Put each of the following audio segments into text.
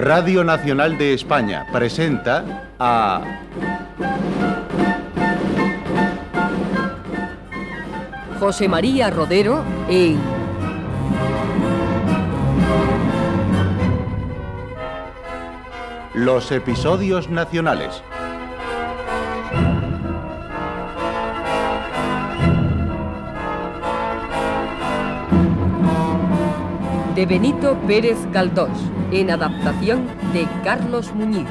Radio Nacional de España presenta a... José María Rodero en Los episodios nacionales. De Benito Pérez Galdós, en adaptación de Carlos Muñiz.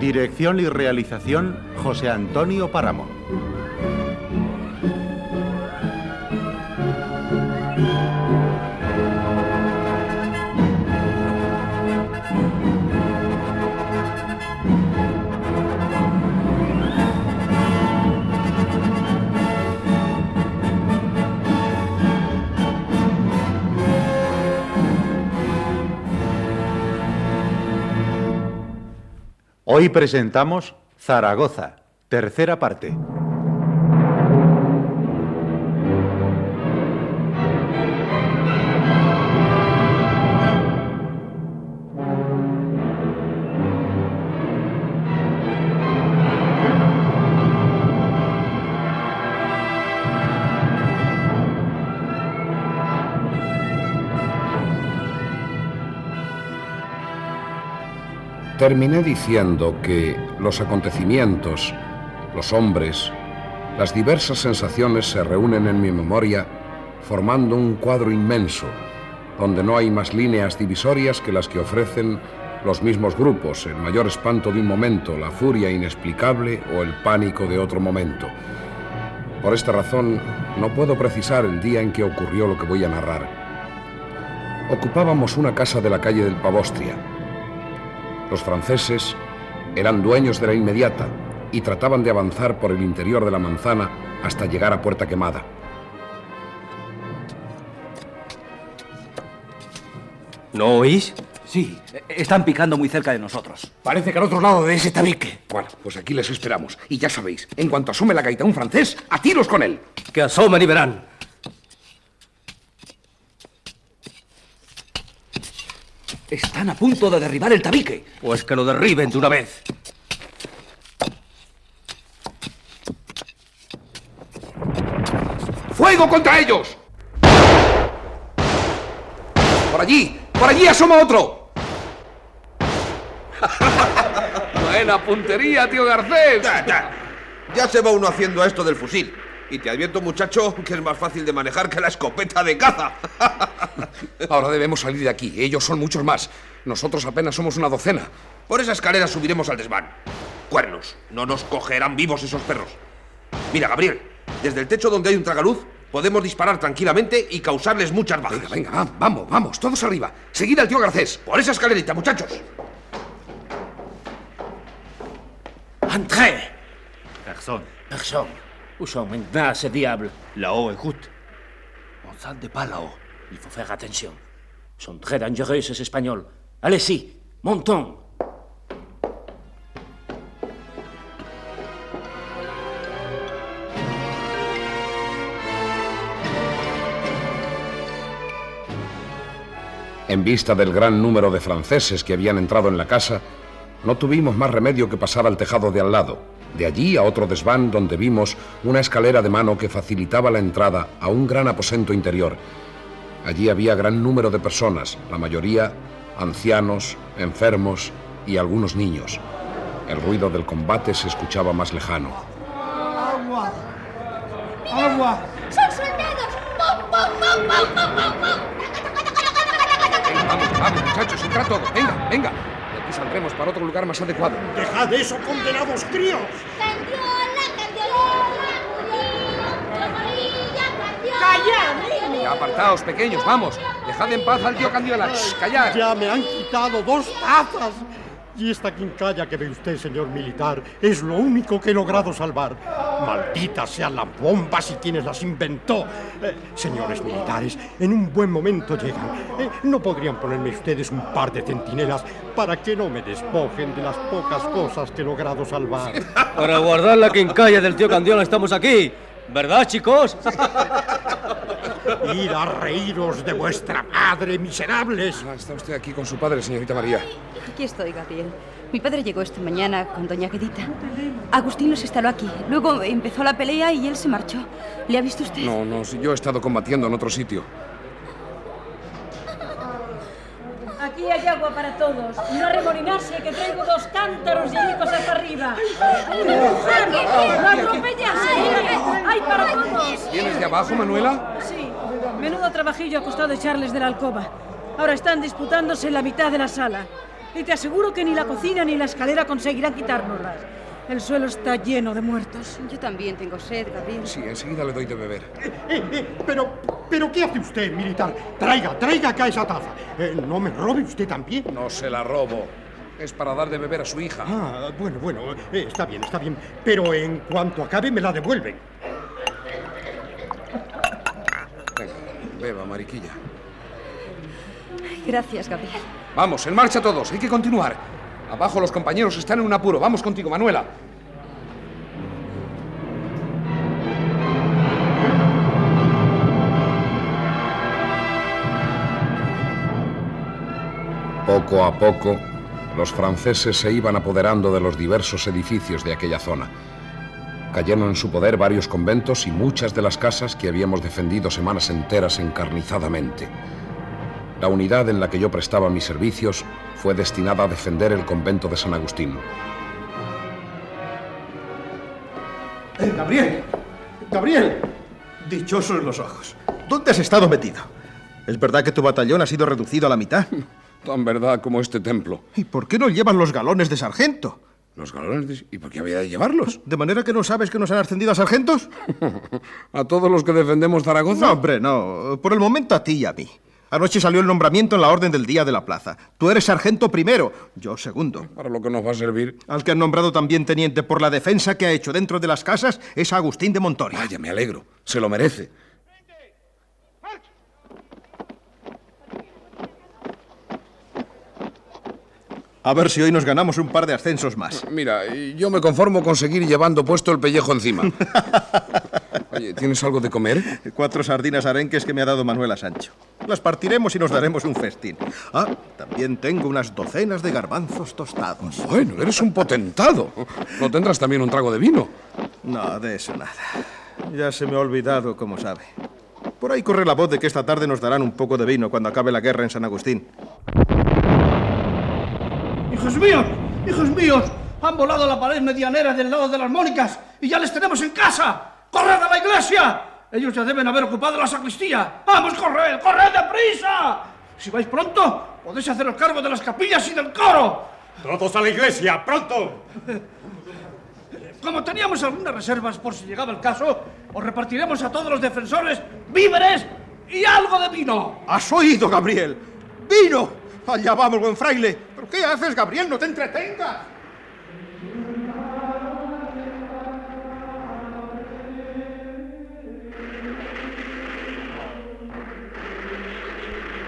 Dirección y realización José Antonio Páramo. Hoy presentamos Zaragoza, tercera parte. Terminé diciendo que los acontecimientos, los hombres, las diversas sensaciones se reúnen en mi memoria formando un cuadro inmenso, donde no hay más líneas divisorias que las que ofrecen los mismos grupos, el mayor espanto de un momento, la furia inexplicable o el pánico de otro momento. Por esta razón, no puedo precisar el día en que ocurrió lo que voy a narrar. Ocupábamos una casa de la calle del Pavostria, los franceses eran dueños de la inmediata y trataban de avanzar por el interior de la manzana hasta llegar a Puerta Quemada. ¿No oís? Sí, están picando muy cerca de nosotros. Parece que al otro lado de ese tabique. Bueno, pues aquí les esperamos. Y ya sabéis, en cuanto asome la gaita un francés, a tiros con él. Que asomen y verán. Están a punto de derribar el tabique. Pues que lo derriben de una vez. ¡Fuego contra ellos! ¡Por allí! ¡Por allí asoma otro! Buena puntería, tío Garcés. Ya, ya. Ya se va uno haciendo esto del fusil. Y te advierto, muchacho, que es más fácil de manejar que la escopeta de caza. Ahora debemos salir de aquí. Ellos son muchos más. Nosotros apenas somos una docena. Por esa escalera subiremos al desván. Cuernos. No nos cogerán vivos esos perros. Mira, Gabriel, desde el techo donde hay un tragaluz, podemos disparar tranquilamente y causarles muchas bajas. Venga, venga, va- vamos, vamos, todos arriba. Seguid al tío Garcés. Por esa escalerita, muchachos. ¡Entré! Personne. Personne. Où sont maintenant ces diables Là-haut, écoute. On de pas là-haut. Il faut faire attention. Ils sont très dangereux, ces Espagnols. Allez-y, montons. En vista del gran número de franceses que habían entrado en la casa, no tuvimos más remedio que pasar al tejado de al lado. De allí a otro desván donde vimos una escalera de mano que facilitaba la entrada a un gran aposento interior. Allí había gran número de personas, la mayoría ancianos, enfermos y algunos niños. El ruido del combate se escuchaba más lejano. ¡Agua! ¡Agua! ¡Son soldados! ¡Pum, pum, pum, pum, pum, pum! Venga, vamos, vamos, muchachos, entra todo. Venga, venga. Saldremos para otro lugar más adecuado. ¡Dejad eso, condenados críos! ¡Candiola, candiola! ¡Amarilla, candiola! Ya apartaos, pequeños, vamos. Dejad en paz al tío Candiola. Callad. Ya me han quitado dos tazas. Y esta quincalla que ve usted, señor militar, es lo único que he logrado salvar. Malditas sean las bombas y quienes las inventó. Eh, señores militares, en un buen momento llegan. Eh, ¿No podrían ponerme ustedes un par de centinelas para que no me despojen de las pocas cosas que he logrado salvar? Para guardar la quincalla del tío Candiola estamos aquí. ¿Verdad, chicos? Ir a reíros de vuestra madre, miserables. Ah, está usted aquí con su padre, señorita María. Aquí estoy, Gabriel. Mi padre llegó esta mañana con doña Quedita. Agustín nos instaló aquí. Luego empezó la pelea y él se marchó. ¿Le ha visto usted? No, no, si yo he estado combatiendo en otro sitio. Aquí hay agua para todos. Y no remolinarse, que traigo dos cántaros llenicos hasta arriba. ¡No atropellarse! ¡Hay para todos! ¿Vienes de abajo, Manuela? Sí. Menudo trabajillo ha costado echarles de la alcoba. Ahora están disputándose en la mitad de la sala. Y te aseguro que ni la cocina ni la escalera conseguirán quitárnoslas. El suelo está lleno de muertos. Yo también tengo sed, Gabriel. Sí, enseguida le doy de beber. Eh, eh, pero, pero, ¿qué hace usted, militar? Traiga, traiga acá esa taza. Eh, no me robe usted también. No se la robo. Es para dar de beber a su hija. Ah, bueno, bueno, eh, está bien, está bien. Pero en cuanto acabe, me la devuelven. Venga, beba, mariquilla. Gracias, Gabriel. Vamos, en marcha todos. Hay que continuar. Abajo los compañeros están en un apuro. Vamos contigo, Manuela. Poco a poco, los franceses se iban apoderando de los diversos edificios de aquella zona. Cayeron en su poder varios conventos y muchas de las casas que habíamos defendido semanas enteras encarnizadamente. La unidad en la que yo prestaba mis servicios fue destinada a defender el convento de San Agustín. Eh, Gabriel, Gabriel, dichosos los ojos. ¿Dónde has estado metido? ¿Es verdad que tu batallón ha sido reducido a la mitad? Tan verdad como este templo. ¿Y por qué no llevan los galones de sargento? ¿Los galones. ¿Y por qué había de llevarlos? ¿De manera que no sabes que nos han ascendido a sargentos? ¿A todos los que defendemos Zaragoza? No, hombre, no. Por el momento a ti y a mí. Anoche salió el nombramiento en la orden del día de la plaza. Tú eres sargento primero, yo segundo. Para lo que nos va a servir. Al que han nombrado también teniente por la defensa que ha hecho dentro de las casas es Agustín de Montoria. Vaya, me alegro. Se lo merece. A ver si hoy nos ganamos un par de ascensos más. Mira, yo me conformo con seguir llevando puesto el pellejo encima. Oye, ¿tienes algo de comer? Cuatro sardinas arenques que me ha dado Manuela Sancho. Las partiremos y nos daremos un festín. Ah, también tengo unas docenas de garbanzos tostados. Bueno, eres un potentado. ¿No tendrás también un trago de vino? No, de eso nada. Ya se me ha olvidado, como sabe. Por ahí corre la voz de que esta tarde nos darán un poco de vino cuando acabe la guerra en San Agustín. ¡Hijos míos! ¡Hijos míos! Han volado la pared medianera del lado de las Mónicas y ya les tenemos en casa. ¡Corred a la iglesia! Ellos ya deben haber ocupado la sacristía. ¡Vamos, corred! ¡Corred deprisa! Si vais pronto, podéis haceros cargo de las capillas y del coro. ¡Todos a la iglesia! ¡Pronto! Como teníamos algunas reservas por si llegaba el caso, os repartiremos a todos los defensores víveres y algo de vino. ¿Has oído, Gabriel? ¡Vino! Allá vamos, buen fraile. ¿Pero qué haces, Gabriel? ¡No te entretengas!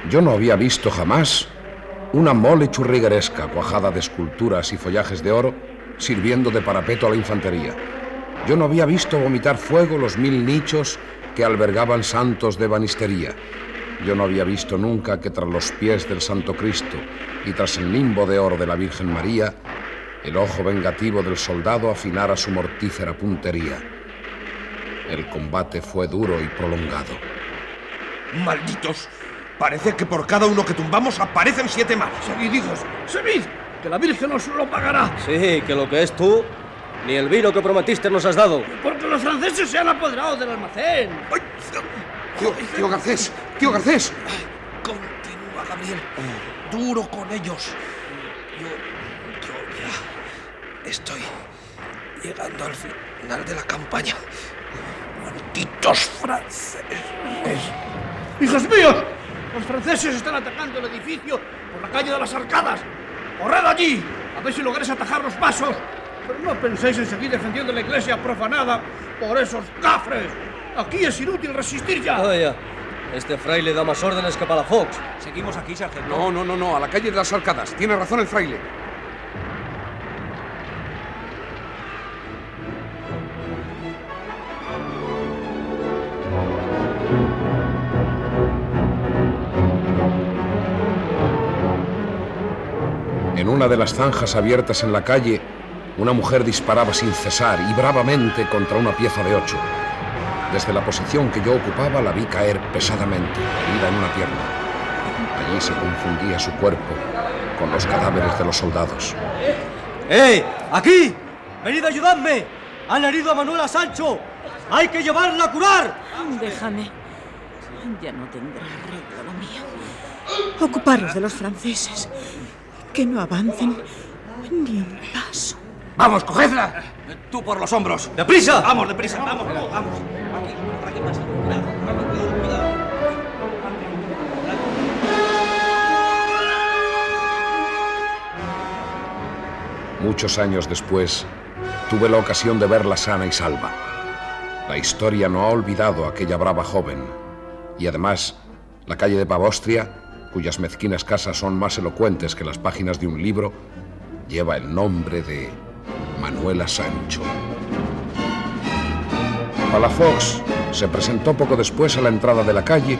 Yo no había visto jamás una mole churrigueresca cuajada de esculturas y follajes de oro sirviendo de parapeto a la infantería. Yo no había visto vomitar fuego los mil nichos que albergaban santos de banistería. Yo no había visto nunca que tras los pies del Santo Cristo y tras el nimbo de oro de la Virgen María, el ojo vengativo del soldado afinara su mortífera puntería. El combate fue duro y prolongado. ¡Malditos! Parece que por cada uno que tumbamos aparecen siete más. Seguid, hijos, seguid, que la Virgen os lo pagará. Sí, que lo que es tú, ni el vino que prometiste nos has dado. Porque los franceses se han apoderado del almacén. ¡Ay! Tío, tío Garcés, tío Garcés. Continúa, Gabriel. Duro con ellos. Yo, yo ya estoy llegando al final de la campaña. Malditos franceses. ¡Hijos míos! Los franceses están atacando el edificio por la calle de las Arcadas. ¡Corred allí! A ver si lográis atajar los pasos. Pero no penséis en seguir defendiendo la iglesia profanada por esos cafres. Aquí es inútil resistir ya. Vaya, este fraile da más órdenes que Palafox. Seguimos aquí, sargento. No, no, no, no, a la calle de las Arcadas. Tiene razón el fraile. En una de las zanjas abiertas en la calle, una mujer disparaba sin cesar y bravamente contra una pieza de ocho. Desde la posición que yo ocupaba la vi caer pesadamente, herida en una pierna. Allí se confundía su cuerpo con los cadáveres de los soldados. ¡Eh! ¡Aquí! ¡Venid a ayudarme! ¡Han herido a Manuela Sancho! ¡Hay que llevarla a curar! Déjame. Ya no tendrá arreglo lo mío. Ocuparos de los franceses. Que no avancen ni un paso. ¡Vamos, cogedla! Tú por los hombros. ¡Deprisa! Vamos, deprisa, vamos, vamos. vamos. Muchos años después, tuve la ocasión de verla sana y salva. La historia no ha olvidado a aquella brava joven. Y además, la calle de Pavostria, cuyas mezquinas casas son más elocuentes que las páginas de un libro, lleva el nombre de Manuela Sancho. Palafox se presentó poco después a la entrada de la calle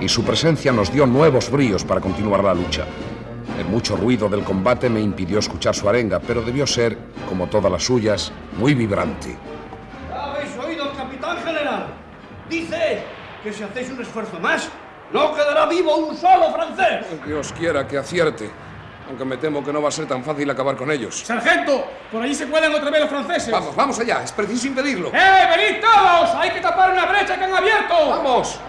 y su presencia nos dio nuevos bríos para continuar la lucha. El mucho ruido del combate me impidió escuchar su arenga, pero debió ser, como todas las suyas, muy vibrante. ¿Ya habéis oído al capitán general? Dice que si hacéis un esfuerzo más, no quedará vivo un solo francés. Dios quiera que acierte. Aunque me temo que no va a ser tan fácil acabar con ellos. ¡Sargento! Por allí se cuelan otra vez los franceses. Vamos, vamos allá. Es preciso impedirlo. ¡Eh, venid todos! ¡Hay que tapar una brecha que han abierto! ¡Vamos!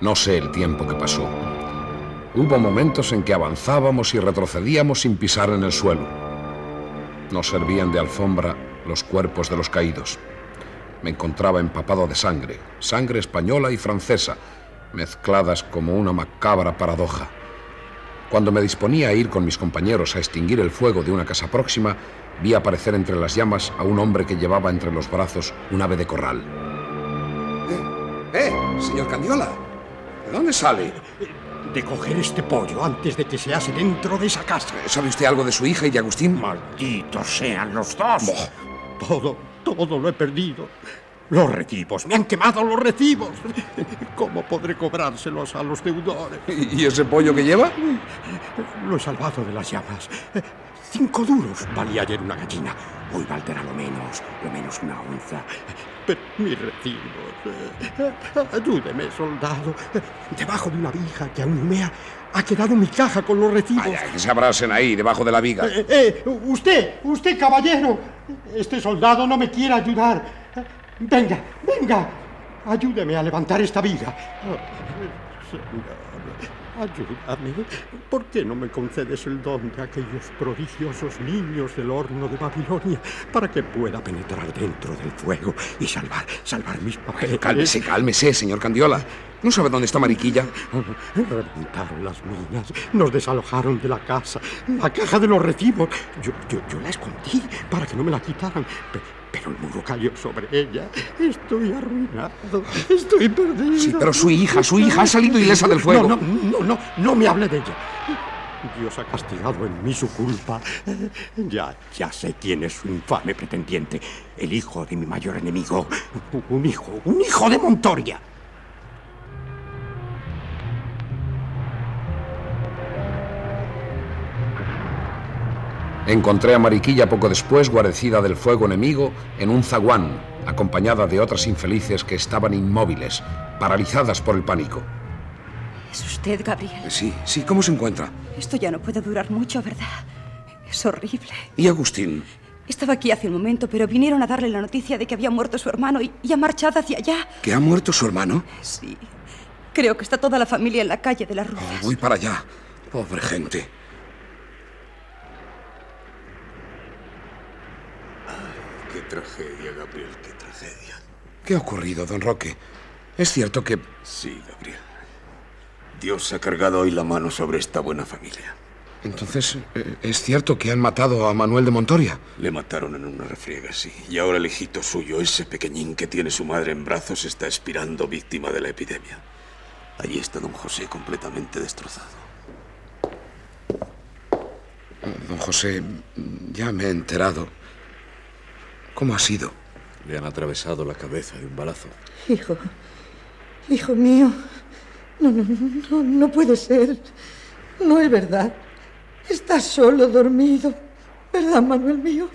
No sé el tiempo que pasó. Hubo momentos en que avanzábamos y retrocedíamos sin pisar en el suelo. Nos servían de alfombra los cuerpos de los caídos. Me encontraba empapado de sangre, sangre española y francesa, mezcladas como una macabra paradoja. Cuando me disponía a ir con mis compañeros a extinguir el fuego de una casa próxima, vi aparecer entre las llamas a un hombre que llevaba entre los brazos un ave de corral. ¡Eh! Señor Candiola, ¿de dónde sale? De coger este pollo antes de que se hace dentro de esa casa. ¿Sabe usted algo de su hija y de Agustín? Malditos sean los dos. Todo, todo lo he perdido. Los recibos, me han quemado los recibos. ¿Cómo podré cobrárselos a los deudores? ¿Y ese pollo que lleva? Lo he salvado de las llamas. Cinco duros valía ayer una gallina. Hoy valdrá lo menos, lo menos una onza. Pero mis recibos. Ayúdeme, soldado. Debajo de una vija que aún humea ha quedado mi caja con los recibos. Vaya, que se abrasen ahí, debajo de la viga. Eh, eh, usted, usted, caballero. Este soldado no me quiere ayudar. Venga, venga. Ayúdeme a levantar esta viga. Oh, señor, ayúdame. ¿Por qué no me concedes el don de aquellos prodigiosos niños del horno de Babilonia para que pueda penetrar dentro del fuego y salvar, salvar mis papeles? Cálmese, cálmese, señor Candiola. ¿No sabe dónde está Mariquilla? Reventaron las minas, nos desalojaron de la casa, la caja de los recibos. Yo, yo, yo la escondí para que no me la quitaran. Pe- pero el muro cayó sobre ella. Estoy arruinado. Estoy perdido. Sí, pero su hija, su hija ha salido ilesa del fuego. No, no, no, no, no me hable de ella. Dios ha castigado en mí su culpa. Ya, ya sé quién es su infame pretendiente. El hijo de mi mayor enemigo. Un hijo, un hijo de Montoria. Encontré a Mariquilla poco después guarecida del fuego enemigo en un zaguán, acompañada de otras infelices que estaban inmóviles, paralizadas por el pánico. Es usted, Gabriel. Sí, sí, ¿cómo se encuentra? Esto ya no puede durar mucho, ¿verdad? Es horrible. ¿Y Agustín? Estaba aquí hace un momento, pero vinieron a darle la noticia de que había muerto su hermano y, y ha marchado hacia allá. ¿Que ha muerto su hermano? Sí. Creo que está toda la familia en la calle de la Ruta. Voy para allá. Pobre gente. Qué tragedia, Gabriel, qué tragedia. ¿Qué ha ocurrido, don Roque? Es cierto que... Sí, Gabriel. Dios ha cargado hoy la mano sobre esta buena familia. Entonces, eh, ¿es cierto que han matado a Manuel de Montoria? Le mataron en una refriega, sí. Y ahora el hijito suyo, ese pequeñín que tiene su madre en brazos, está expirando víctima de la epidemia. Allí está don José completamente destrozado. Don José, ya me he enterado. ¿Cómo ha sido? Le han atravesado la cabeza de un balazo. Hijo, hijo mío, no, no, no, no puede ser. No es verdad. Estás solo dormido. ¿Verdad, Manuel mío?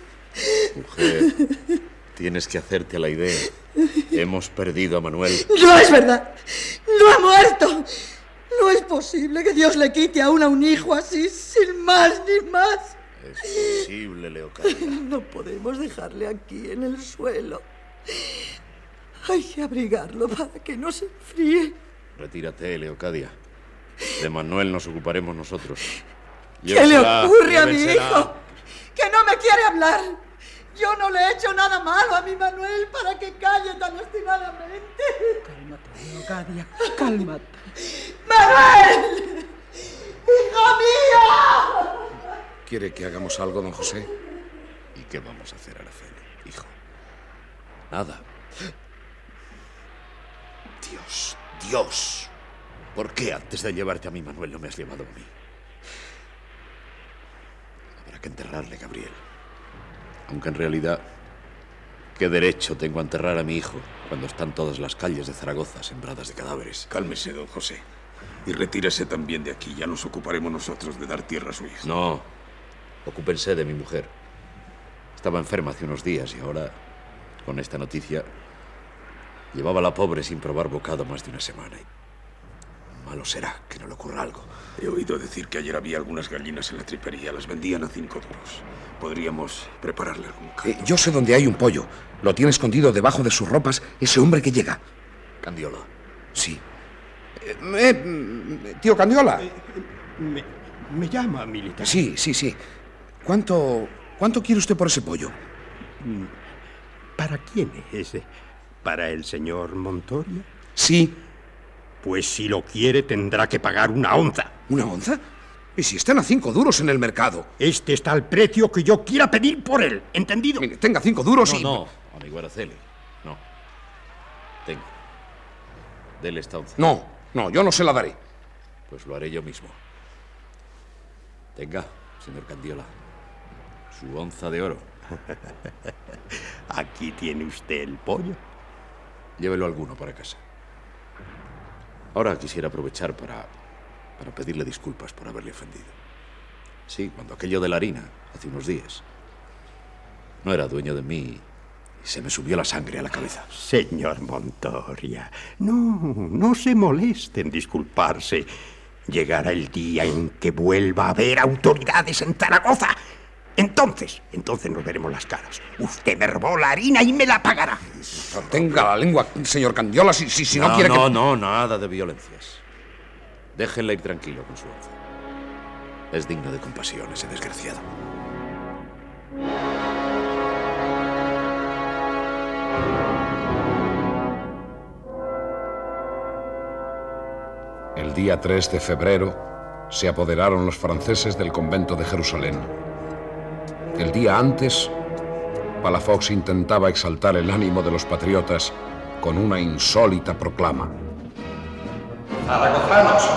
Mujer, tienes que hacerte a la idea. Hemos perdido a Manuel. No es verdad. No ha muerto. No es posible que Dios le quite aún a un hijo así, sin más ni más. Es posible, Leocadia. No podemos dejarle aquí en el suelo. Hay que abrigarlo para que no se enfríe. Retírate, Leocadia. De Manuel nos ocuparemos nosotros. ¿Qué le ocurre a mi hijo? Que no me quiere hablar. Yo no le he hecho nada malo a mi Manuel para que calle tan obstinadamente. Cálmate, Leocadia, cálmate. ¡Manuel! ¡Hijo mío! ¿Quiere que hagamos algo, don José? ¿Y qué vamos a hacer, Araceli, hijo? Nada. Dios, Dios. ¿Por qué antes de llevarte a mi Manuel no me has llevado a mí? Habrá que enterrarle, Gabriel. Aunque en realidad, ¿qué derecho tengo a enterrar a mi hijo cuando están todas las calles de Zaragoza sembradas de cadáveres? Cálmese, don José. Y retírese también de aquí. Ya nos ocuparemos nosotros de dar tierra a su hijo. No. Ocúpense de mi mujer. Estaba enferma hace unos días y ahora, con esta noticia, llevaba a la pobre sin probar bocado más de una semana. Y malo será que no le ocurra algo. He oído decir que ayer había algunas gallinas en la tripería. Las vendían a cinco duros. Podríamos prepararle algún caldo. Eh, yo sé dónde hay un pollo. Lo tiene escondido debajo de sus ropas ese hombre que llega. Candiola. Sí. Eh, eh, tío Candiola. Me, me llama, militar. Sí, sí, sí. ¿Cuánto, ¿Cuánto quiere usted por ese pollo? ¿Para quién es? ¿Para el señor Montoria? Sí. Pues si lo quiere tendrá que pagar una onza. ¿Una onza? ¿Y si están a cinco duros en el mercado? Este está al precio que yo quiera pedir por él, ¿entendido? Mire, tenga cinco duros no, y... No, amigo Araceli, no. Tenga. Dele esta onza. No, no, yo no se la daré. Pues lo haré yo mismo. Tenga, señor Candiola. Su onza de oro. Aquí tiene usted el pollo. Llévelo alguno para casa. Ahora quisiera aprovechar para, para pedirle disculpas por haberle ofendido. Sí, cuando aquello de la harina, hace unos días. No era dueño de mí y se me subió la sangre a la cabeza. Señor Montoria, no, no se moleste en disculparse. Llegará el día en que vuelva a haber autoridades en Zaragoza. Entonces, entonces nos veremos las caras. Usted me robó la harina y me la pagará. Tenga la lengua, señor Candiola, si, si, si no, no, quiere no, que... No, nada de violencias. Déjenle ir tranquilo con su onza. Es digno de compasión ese desgraciado. El día 3 de febrero se apoderaron los franceses del convento de Jerusalén. El día antes, Palafox intentaba exaltar el ánimo de los patriotas con una insólita proclama. Zaragozanos,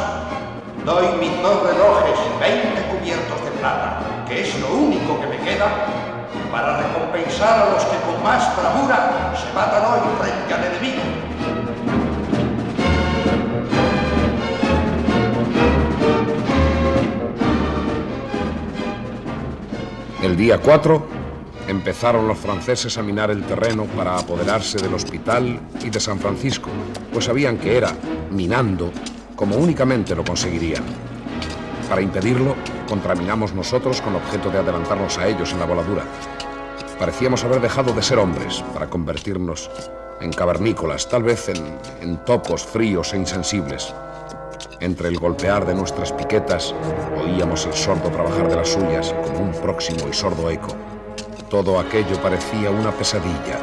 doy mis dos relojes, 20 cubiertos de plata, que es lo único que me queda, para recompensar a los que con más bravura se matan hoy frente al enemigo. El día 4 empezaron los franceses a minar el terreno para apoderarse del hospital y de San Francisco, pues sabían que era minando como únicamente lo conseguirían. Para impedirlo, contraminamos nosotros con objeto de adelantarnos a ellos en la voladura. Parecíamos haber dejado de ser hombres para convertirnos en cavernícolas, tal vez en, en topos fríos e insensibles. Entre el golpear de nuestras piquetas oíamos el sordo trabajar de las suyas como un próximo y sordo eco. Todo aquello parecía una pesadilla,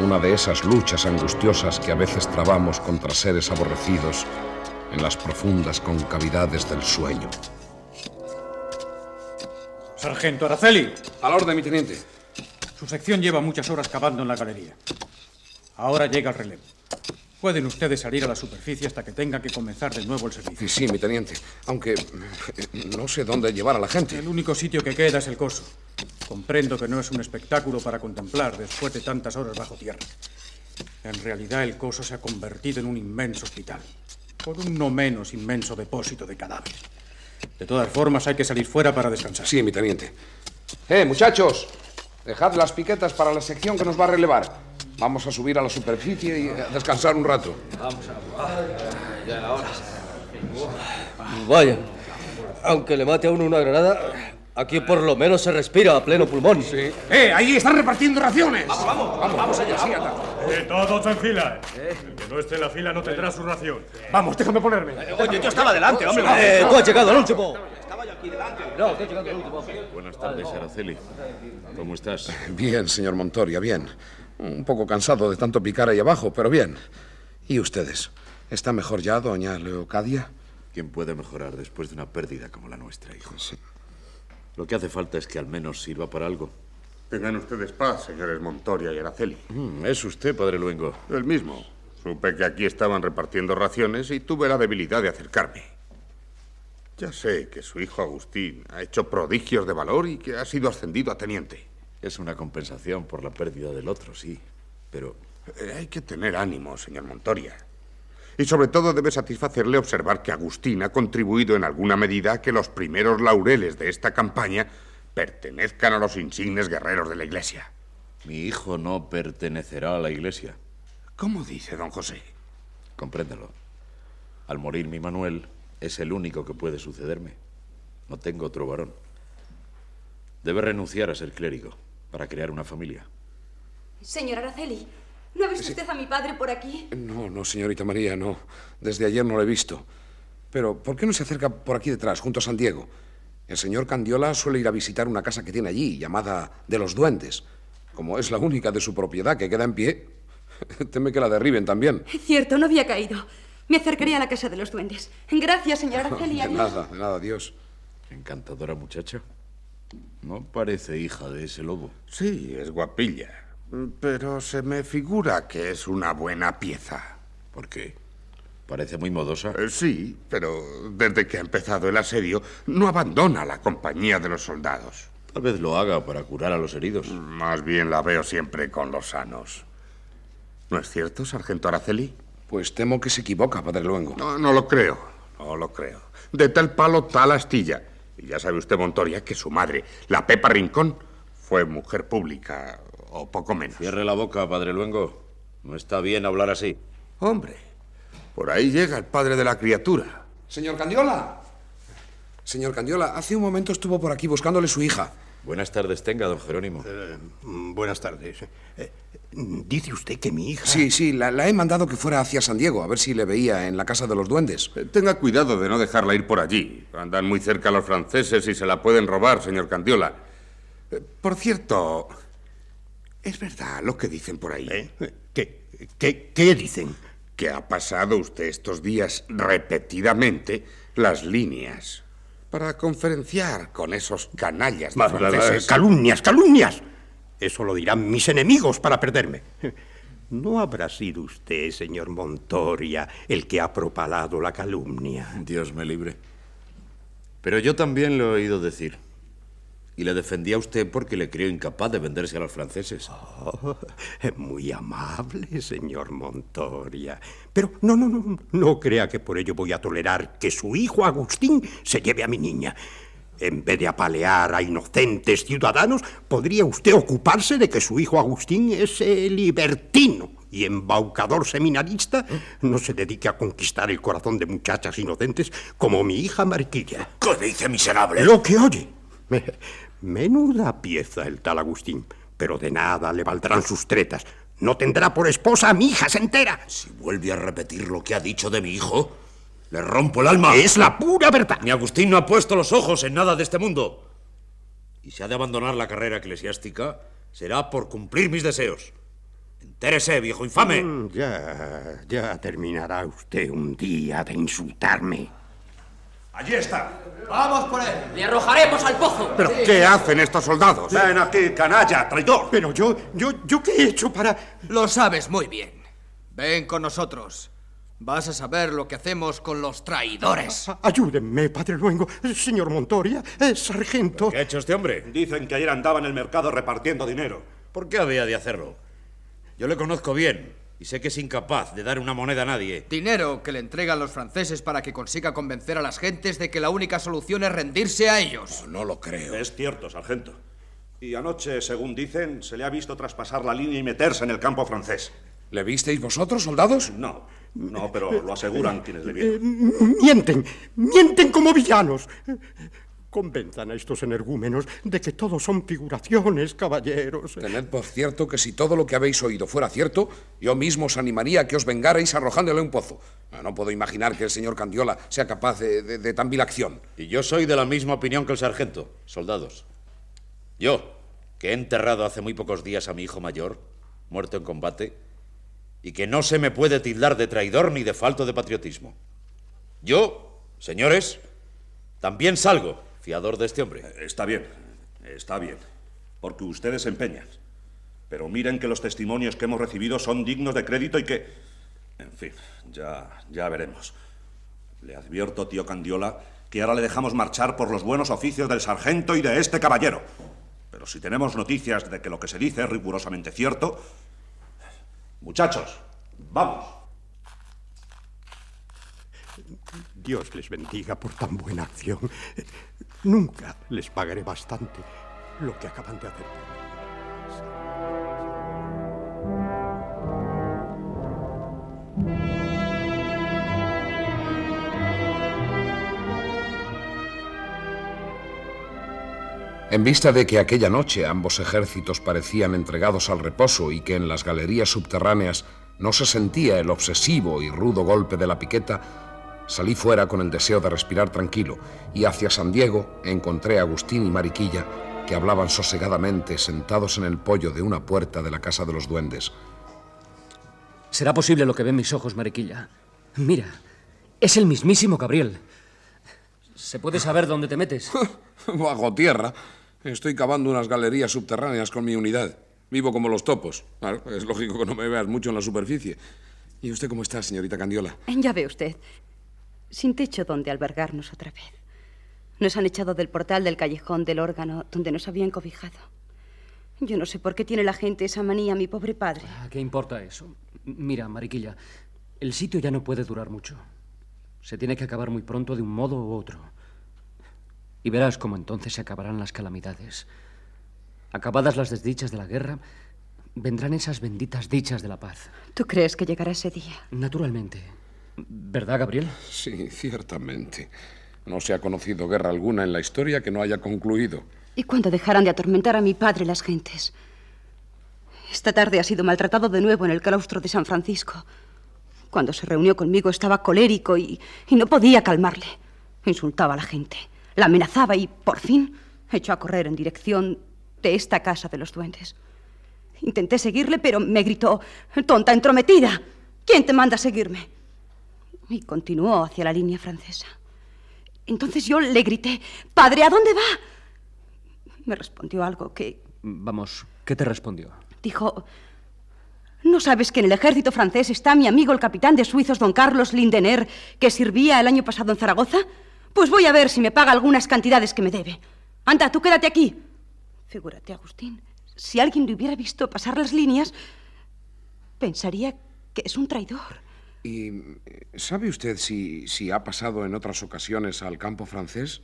Una de esas luchas angustiosas que a veces trabamos contra seres aborrecidos en las profundas concavidades del sueño. Sargento Araceli. Al orden, mi teniente. Su sección lleva muchas horas cavando en la galería. Ahora llega el relevo. Pueden ustedes salir a la superficie hasta que tenga que comenzar de nuevo el servicio. Sí, mi teniente. Aunque eh, no sé dónde llevar a la gente. El único sitio que queda es el coso. Comprendo que no es un espectáculo para contemplar después de tantas horas bajo tierra. En realidad el coso se ha convertido en un inmenso hospital, con un no menos inmenso depósito de cadáveres. De todas formas hay que salir fuera para descansar. Sí, mi teniente. Eh, muchachos, dejad las piquetas para la sección que nos va a relevar. Vamos a subir a la superficie y a descansar un rato. Vamos a... Ya la hora. Vaya, aunque le mate a uno una granada, aquí por lo menos se respira a pleno pulmón. Sí. ¡Eh! Ahí están repartiendo raciones. Vamos, vamos, vamos, vamos allá, sí, anda. Eh, todos en fila. El que no esté en la fila no tendrá su ración. Vamos, déjame ponerme. Oye, yo estaba delante, hombre. Eh, tú has llegado al último. Estaba yo aquí delante. No, tú has llegado al último. Buenas tardes, Araceli. ¿Cómo estás? Bien, señor Montoria, bien. Un poco cansado de tanto picar ahí abajo, pero bien. ¿Y ustedes? ¿Está mejor ya, doña Leocadia? ¿Quién puede mejorar después de una pérdida como la nuestra, hijo? Sí. Lo que hace falta es que al menos sirva para algo. Tengan ustedes paz, señores Montoria y Araceli. Mm, es usted, padre Luengo. El mismo. Supe que aquí estaban repartiendo raciones y tuve la debilidad de acercarme. Ya sé que su hijo Agustín ha hecho prodigios de valor y que ha sido ascendido a teniente. Es una compensación por la pérdida del otro, sí. Pero Eh, hay que tener ánimo, señor Montoria. Y sobre todo debe satisfacerle observar que Agustín ha contribuido en alguna medida a que los primeros laureles de esta campaña pertenezcan a los insignes guerreros de la Iglesia. mi hijo no pertenecerá a la iglesia. ¿Cómo dice don José? Compréndelo. Al morir mi Manuel, es el único que puede sucederme. No tengo otro varón. Debe renunciar a ser clérigo para crear una familia. Señor Araceli, ¿no ha visto usted a mi padre por aquí? No, no, señorita María, no. Desde ayer no lo he visto. Pero, ¿por qué no se acerca por aquí detrás, junto a San Diego? El señor Candiola suele ir a visitar una casa que tiene allí, llamada de los Duendes. Como es la única de su propiedad que queda en pie, teme que la derriben también. Es cierto, no había caído. Me acercaré a la casa de los duendes. Gracias, señor Araceli. De nada, de nada, adiós. Encantadora muchacha. No parece hija de ese lobo. Sí, es guapilla. Pero se me figura que es una buena pieza. ¿Por qué? Parece muy modosa. Eh, sí, pero desde que ha empezado el asedio no abandona la compañía de los soldados. Tal vez lo haga para curar a los heridos. Más bien la veo siempre con los sanos. ¿No es cierto, sargento Araceli? Pues temo que se equivoca, padre Luengo. No, no lo creo. No lo creo. De tal palo, tal astilla. Y ya sabe usted, Montoria, que su madre, la Pepa Rincón, fue mujer pública, o poco menos. Cierre la boca, padre Luengo. No está bien hablar así. Hombre, por ahí llega el padre de la criatura. Señor Candiola. Señor Candiola, hace un momento estuvo por aquí buscándole su hija. Buenas tardes tenga, don Jerónimo. Mm, Buenas tardes. Eh, dice usted que mi hija... Sí, sí, la, la he mandado que fuera hacia San Diego, a ver si le veía en la casa de los duendes. Eh, Tenga cuidado de no dejarla ir por allí. Andan muy cerca los franceses y se la pueden robar, señor Candiola. Eh, Por cierto, ¿es verdad lo que dicen por ahí? ¿Qué, qué, qué dicen? Que ha pasado usted estos días repetidamente las líneas para conferenciar con esos canallas de franceses. Calumnias, calumnias. Eso lo dirán mis enemigos para perderme. ¿No habrá sido usted, señor Montoria, el que ha propalado la calumnia? Dios me libre. Pero yo también lo he oído decir. Y le defendí a usted porque le creo incapaz de venderse a los franceses. Oh, muy amable, señor Montoria. Pero no, no, no, no crea que por ello voy a tolerar que su hijo Agustín se lleve a mi niña. En vez de apalear a inocentes ciudadanos, podría usted ocuparse de que su hijo Agustín es eh, libertino y embaucador seminarista no se dedique a conquistar el corazón de muchachas inocentes como mi hija Mariquilla. ¿Qué dice, miserable? Lo que oye. Me- Menuda pieza el tal Agustín, pero de nada le valdrán sus tretas. No tendrá por esposa a mi hija, se entera. Si vuelve a repetir lo que ha dicho de mi hijo, le rompo el alma. Es la pura verdad. Ni Agustín no ha puesto los ojos en nada de este mundo. Y si ha de abandonar la carrera eclesiástica, será por cumplir mis deseos. Entérese, viejo infame. Mm, Ya, ya terminará usted un día de insultarme. Allí está. ¡Vamos por él! ¡Le arrojaremos al pozo! ¿Pero qué hacen estos soldados? Ven aquí, canalla, traidor. Pero yo, yo, yo qué he hecho para... Lo sabes muy bien. Ven con nosotros. Vas a saber lo que hacemos con los traidores. Ayúdenme, padre Luengo. Señor Montoria, eh, sargento. ¿Qué ha hecho este hombre? Dicen que ayer andaba en el mercado repartiendo dinero. ¿Por qué había de hacerlo? Yo le conozco bien y sé que es incapaz de dar una moneda a nadie. Dinero que le entregan los franceses para que consiga convencer a las gentes de que la única solución es rendirse a ellos. No lo creo. Es cierto, sargento. Y anoche, según dicen, se le ha visto traspasar la línea y meterse en el campo francés. ¿Le visteis vosotros, soldados? No, no, pero lo aseguran quienes le Eh, vieron. mienten, mienten como villanos. Convenzan a estos energúmenos de que todos son figuraciones, caballeros. Tened por cierto que si todo lo que habéis oído fuera cierto, yo mismo os animaría a que os vengarais arrojándole a un pozo. Ah, No puedo imaginar que el señor Candiola sea capaz de, de- de tan vil acción. Y yo soy de la misma opinión que el sargento, soldados. Yo, que he enterrado hace muy pocos días a mi hijo mayor, muerto en combate, y que no se me puede tildar de traidor ni de falto de patriotismo. Yo, señores, también salgo, fiador de este hombre. Está bien, está bien. Porque ustedes empeñan. Pero miren que los testimonios que hemos recibido son dignos de crédito y que... En fin, ya, ya veremos. Le advierto, tío Candiola, que ahora le dejamos marchar por los buenos oficios del sargento y de este caballero. Pero si tenemos noticias de que lo que se dice es rigurosamente cierto... Muchachos, vamos. Dios les bendiga por tan buena acción. Nunca les pagaré bastante lo que acaban de hacer por mí. En vista de que aquella noche ambos ejércitos parecían entregados al reposo y que en las galerías subterráneas no se sentía el obsesivo y rudo golpe de la piqueta, salí fuera con el deseo de respirar tranquilo y hacia San Diego encontré a Agustín y Mariquilla que hablaban sosegadamente sentados en el pollo de una puerta de la casa de los duendes. ¿Será posible lo que ven mis ojos, Mariquilla? Mira, es el mismísimo Gabriel. ¿Se puede saber dónde te metes? Bajo tierra. Estoy cavando unas galerías subterráneas con mi unidad. Vivo como los topos. Claro, es lógico que no me veas mucho en la superficie. ¿Y usted cómo está, señorita Candiola? Ya ve usted, sin techo donde albergarnos otra vez. Nos han echado del portal del callejón del órgano donde nos habían cobijado. Yo no sé por qué tiene la gente esa manía, mi pobre padre. ¿A qué importa eso? Mira, Mariquilla, el sitio ya no puede durar mucho. Se tiene que acabar muy pronto de un modo u otro. Y verás cómo entonces se acabarán las calamidades. Acabadas las desdichas de la guerra, vendrán esas benditas dichas de la paz. ¿Tú crees que llegará ese día? Naturalmente. ¿Verdad, Gabriel? Sí, ciertamente. No se ha conocido guerra alguna en la historia que no haya concluido. ¿Y cuándo dejarán de atormentar a mi padre las gentes? Esta tarde ha sido maltratado de nuevo en el claustro de San Francisco. Cuando se reunió conmigo estaba colérico y, y no podía calmarle. Insultaba a la gente, la amenazaba y, por fin, echó a correr en dirección de esta casa de los duendes. Intenté seguirle, pero me gritó, tonta entrometida, ¿quién te manda a seguirme? Y continuó hacia la línea francesa. Entonces yo le grité, Padre, ¿a dónde va? Me respondió algo que Vamos, ¿qué te respondió? dijo, ¿no sabes que en el ejército francés está mi amigo el capitán de suizos don Carlos Lindener, que sirvía el año pasado en Zaragoza? Pues voy a ver si me paga algunas cantidades que me debe. Anda, tú quédate aquí. Figúrate, Agustín, si alguien le hubiera visto pasar las líneas, pensaría que es un traidor. ¿Y eh, sabe usted si, si ha pasado en otras ocasiones al campo francés?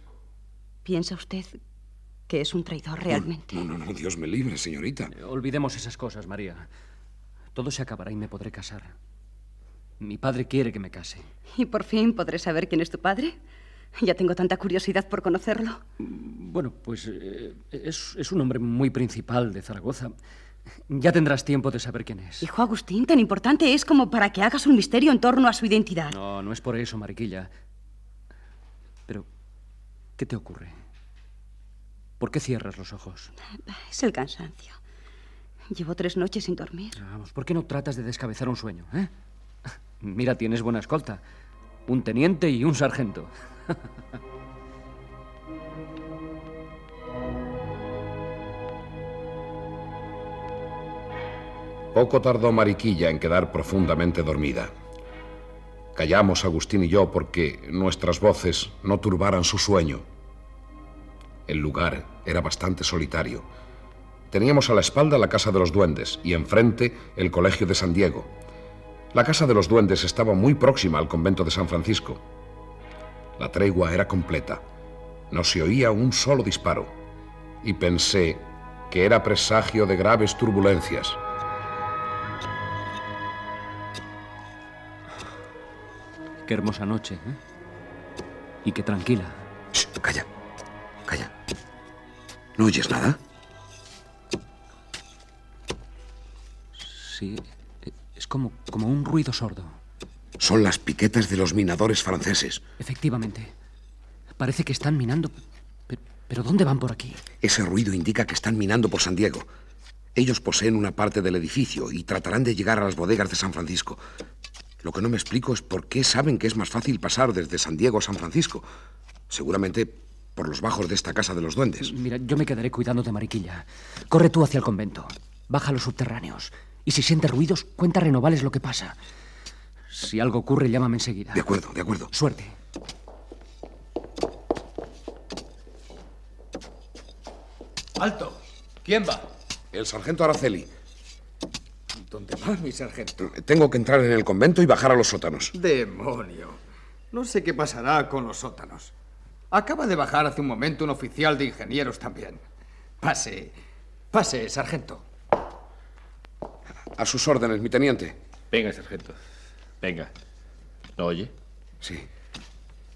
¿Piensa usted que es un traidor realmente? No, no, no, Dios me libre, señorita. Olvidemos esas cosas, María. Todo se acabará y me podré casar. Mi padre quiere que me case. ¿Y por fin podré saber quién es tu padre? Ya tengo tanta curiosidad por conocerlo. Bueno, pues eh, es, es un hombre muy principal de Zaragoza. Ya tendrás tiempo de saber quién es. Hijo Agustín, tan importante es como para que hagas un misterio en torno a su identidad. No, no es por eso, Mariquilla. Pero, ¿qué te ocurre? ¿Por qué cierras los ojos? Es el cansancio. Llevo tres noches sin dormir. Vamos, ¿por qué no tratas de descabezar un sueño, eh? Mira, tienes buena escolta. Un teniente y un sargento. Poco tardó Mariquilla en quedar profundamente dormida. Callamos Agustín y yo porque nuestras voces no turbaran su sueño. El lugar era bastante solitario. Teníamos a la espalda la Casa de los Duendes y enfrente el Colegio de San Diego. La Casa de los Duendes estaba muy próxima al convento de San Francisco. La tregua era completa. No se oía un solo disparo. Y pensé que era presagio de graves turbulencias. Qué hermosa noche, ¿eh? Y qué tranquila. calla, calla. ¿No oyes nada? Sí, es como, como un ruido sordo. Son las piquetas de los minadores franceses. Efectivamente. Parece que están minando. Pe- ¿Pero dónde van por aquí? Ese ruido indica que están minando por San Diego. Ellos poseen una parte del edificio y tratarán de llegar a las bodegas de San Francisco. Lo que no me explico es por qué saben que es más fácil pasar desde San Diego a San Francisco. Seguramente por los bajos de esta casa de los duendes. Mira, yo me quedaré cuidando de Mariquilla. Corre tú hacia el convento. Baja a los subterráneos. Y si sientes ruidos, cuenta a Renovales lo que pasa. Si algo ocurre, llámame enseguida. De acuerdo, de acuerdo. Suerte. ¡Alto! ¿Quién va? El sargento Araceli. ¿Dónde va mi sargento? Tengo que entrar en el convento y bajar a los sótanos. ¡Demonio! No sé qué pasará con los sótanos. Acaba de bajar hace un momento un oficial de ingenieros también. Pase. Pase, sargento. A sus órdenes, mi teniente. Venga, sargento. Venga. ¿No oye? Sí.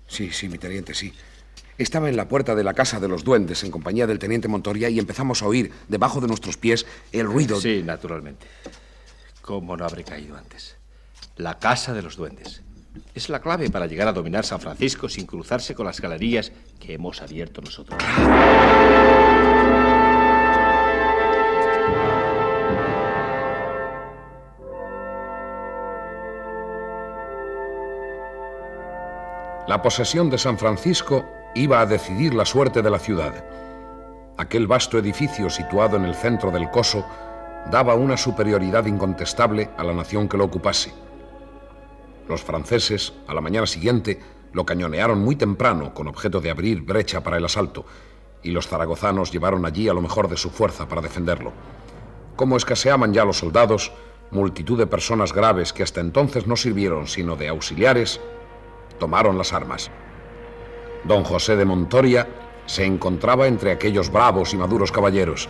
Sí, sí, mi teniente, sí. Estaba en la puerta de la casa de los duendes en compañía del teniente Montoria y empezamos a oír debajo de nuestros pies el ruido. Sí, naturalmente. ¿Cómo no habré caído antes? La casa de los duendes. Es la clave para llegar a dominar San Francisco sin cruzarse con las galerías que hemos abierto nosotros. La posesión de San Francisco iba a decidir la suerte de la ciudad. Aquel vasto edificio situado en el centro del coso daba una superioridad incontestable a la nación que lo ocupase. Los franceses, a la mañana siguiente, lo cañonearon muy temprano con objeto de abrir brecha para el asalto, y los zaragozanos llevaron allí a lo mejor de su fuerza para defenderlo. Como escaseaban ya los soldados, multitud de personas graves que hasta entonces no sirvieron sino de auxiliares, tomaron las armas. Don José de Montoria se encontraba entre aquellos bravos y maduros caballeros.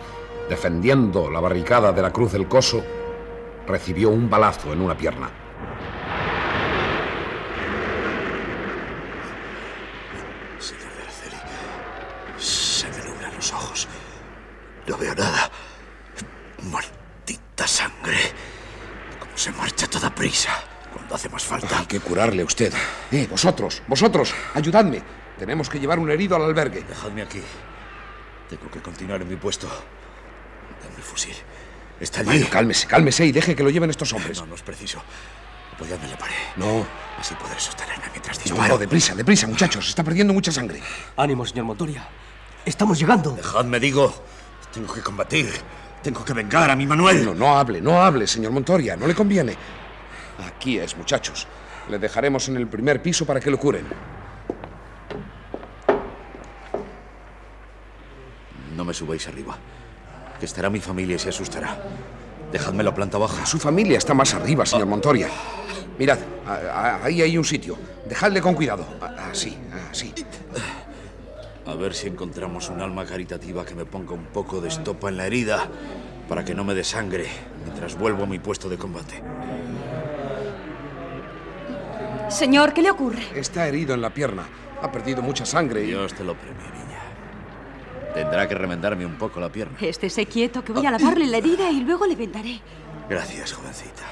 Defendiendo la barricada de la Cruz del Coso, recibió un balazo en una pierna. Se me los ojos. No veo nada. Maldita sangre. Cómo se marcha toda prisa cuando hace más falta. Hay que curarle a usted. Eh, vosotros, vosotros, ayudadme. Tenemos que llevar un herido al albergue. Dejadme aquí. Tengo que continuar en mi puesto. Dame el fusil. Está allí. Bueno, cálmese, cálmese y deje que lo lleven estos hombres. No, no es preciso. Apoyadme en la pared. No. Así podré sostenerme mientras No, disparo. no, deprisa, deprisa, muchachos. Está perdiendo mucha sangre. Ánimo, señor Montoria. Estamos llegando. Dejadme, digo. Tengo que combatir. Tengo que vengar a mi Manuel. No, no hable, no hable, señor Montoria. No le conviene. Aquí es, muchachos. Le dejaremos en el primer piso para que lo curen. No me subáis arriba. Que estará mi familia y se asustará. Dejadme la planta baja. Su familia está más arriba, señor Montoria. Mirad, ahí hay un sitio. Dejadle con cuidado. Así, así. A ver si encontramos un alma caritativa que me ponga un poco de estopa en la herida para que no me dé sangre mientras vuelvo a mi puesto de combate. Señor, ¿qué le ocurre? Está herido en la pierna. Ha perdido mucha sangre y... Dios te lo premie, niña. Tendrá que remendarme un poco la pierna. Estése quieto, que voy a lavarle la herida y luego le vendaré. Gracias, jovencita.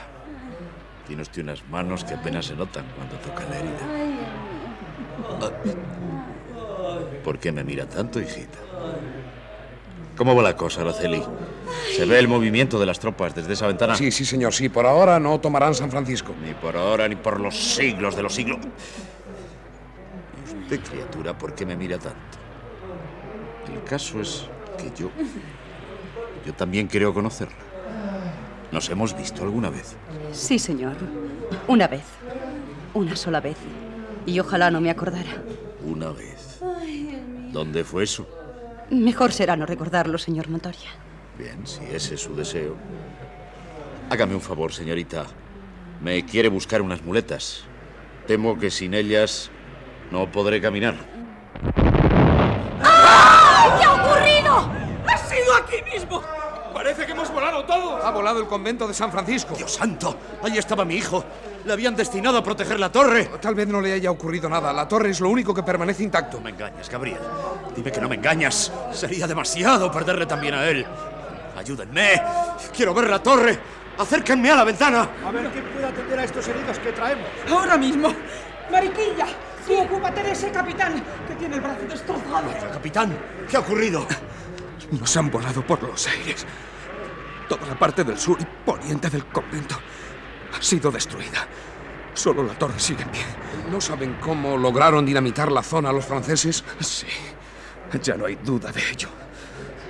Tiene usted unas manos que apenas se notan cuando tocan la herida. ¿Por qué me mira tanto, hijita? ¿Cómo va la cosa, Araceli? ¿Se ve el movimiento de las tropas desde esa ventana? Sí, sí, señor, sí. Por ahora no tomarán San Francisco. Ni por ahora ni por los siglos de los siglos. ¿Y usted, criatura, por qué me mira tanto? El caso es que yo... Yo también creo conocerla. ¿Nos hemos visto alguna vez? Sí, señor. Una vez. Una sola vez. Y ojalá no me acordara. Una vez. ¿Dónde fue eso? Mejor será no recordarlo, señor Montoria. Bien, si ese es su deseo. Hágame un favor, señorita. Me quiere buscar unas muletas. Temo que sin ellas no podré caminar. ¡Ah! ¿Qué ha ocurrido? ¡Ha sido aquí mismo! Parece que hemos volado todo. Ha volado el convento de San Francisco. ¡Dios santo! Ahí estaba mi hijo. Le habían destinado a proteger la torre. Tal vez no le haya ocurrido nada. La torre es lo único que permanece intacto. No me engañas, Gabriel. Dime que no me engañas. Sería demasiado perderle también a él. Ayúdenme. Quiero ver la torre. Acérquenme a la ventana. A ver quién puede atender a estos heridos que traemos. Ahora mismo. Mariquilla, tú ocúpate de ese capitán que tiene el brazo destrozado. Capitán, ¿qué ha ocurrido? Nos han volado por los aires. Toda la parte del sur y poniente del convento ha sido destruida. Solo la torre sigue en pie. ¿No saben cómo lograron dinamitar la zona los franceses? Sí, ya no hay duda de ello.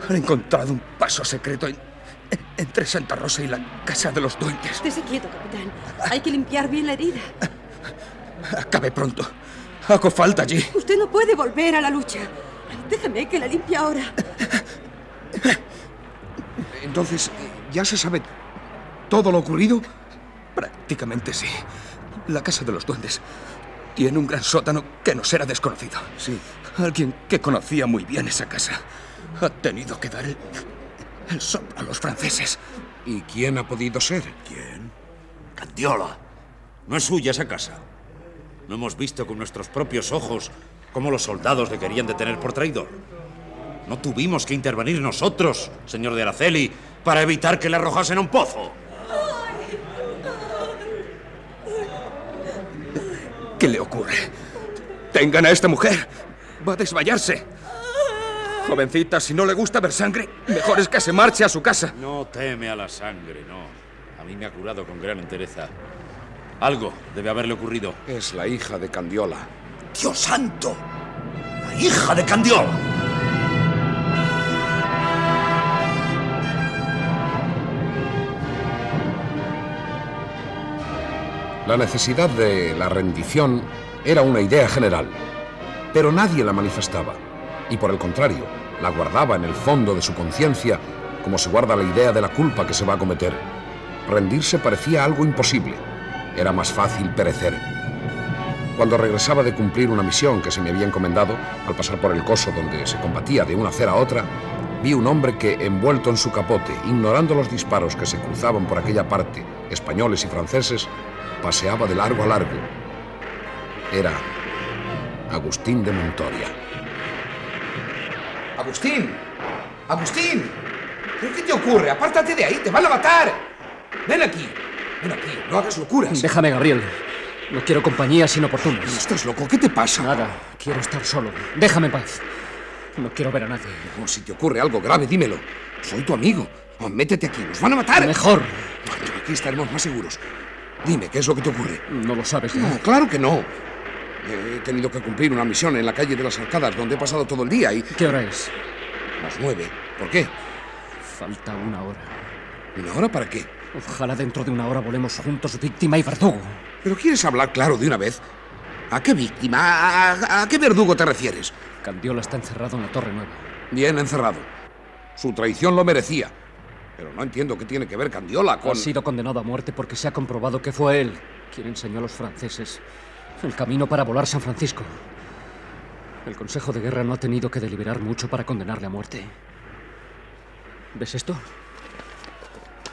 Han encontrado un paso secreto en- en- entre Santa Rosa y la casa de los duendes. Estése quieto, capitán. Hay que limpiar bien la herida. Acabe pronto. Hago falta allí. Usted no puede volver a la lucha. Déjeme que la limpie ahora. Entonces, ¿ya se sabe todo lo ocurrido? Prácticamente sí. La casa de los duendes tiene un gran sótano que nos era desconocido. Sí. Alguien que conocía muy bien esa casa ha tenido que dar el, el soplo a los franceses. ¿Y quién ha podido ser? ¿Quién? Candiola. No es suya esa casa. No hemos visto con nuestros propios ojos cómo los soldados le querían detener por traidor. No tuvimos que intervenir nosotros, señor de Araceli, para evitar que le arrojasen a un pozo. ¿Qué le ocurre? Tengan a esta mujer. Va a desmayarse. Jovencita, si no le gusta ver sangre, mejor es que se marche a su casa. No teme a la sangre, no. A mí me ha curado con gran entereza. Algo debe haberle ocurrido. Es la hija de Candiola. ¡Dios santo! ¡La hija de Candiola! La necesidad de la rendición era una idea general, pero nadie la manifestaba, y por el contrario, la guardaba en el fondo de su conciencia como se guarda la idea de la culpa que se va a cometer. Rendirse parecía algo imposible, era más fácil perecer. Cuando regresaba de cumplir una misión que se me había encomendado, al pasar por el coso donde se combatía de una acera a otra, vi un hombre que, envuelto en su capote, ignorando los disparos que se cruzaban por aquella parte, españoles y franceses, paseaba de largo a largo. Era Agustín de Montoria. ¡Agustín! ¡Agustín! ¿Pero qué te ocurre? Apártate de ahí, te van a matar. Ven aquí. Ven aquí, no hagas locuras. Déjame, Gabriel. No quiero compañías inoportunas. ¿Estás loco? ¿Qué te pasa? Nada, quiero estar solo. Déjame en paz. No quiero ver a nadie. Oh, si te ocurre algo grave, dímelo. Soy tu amigo. Oh, métete aquí, nos van a matar. Mejor. Aquí estaremos más seguros. Dime, ¿qué es lo que te ocurre? No lo sabes. No, claro que no. He tenido que cumplir una misión en la calle de las Arcadas, donde he pasado todo el día y... ¿Qué hora es? Las nueve. ¿Por qué? Falta una hora. ¿Una hora para qué? Ojalá dentro de una hora volemos juntos, víctima y verdugo. ¿Pero quieres hablar claro de una vez? ¿A qué víctima? ¿A, a- a qué verdugo te refieres? Candiola está encerrado en la Torre Nueva. Bien encerrado. Su traición lo merecía. Pero no entiendo qué tiene que ver Candiola con... Ha sido condenado a muerte porque se ha comprobado que fue él quien enseñó a los franceses el camino para volar San Francisco. El Consejo de Guerra no ha tenido que deliberar mucho para condenarle a muerte. ¿Ves esto?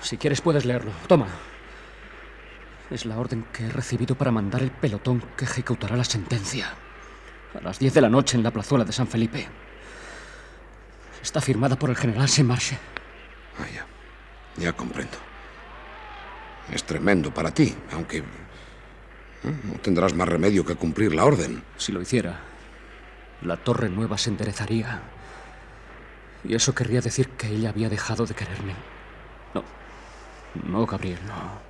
Si quieres puedes leerlo. Toma. Es la orden que he recibido para mandar el pelotón que ejecutará la sentencia. A las 10 de la noche en la plazuela de San Felipe. Está firmada por el general Saint-Marche. Ah, ya. Comprendo. Es tremendo para ti, aunque... ¿eh? No tendrás más remedio que cumplir la orden. Si lo hiciera, la torre nueva se enderezaría Y eso querría decir que ella había dejado de quererme. No. No, Gabriel, no.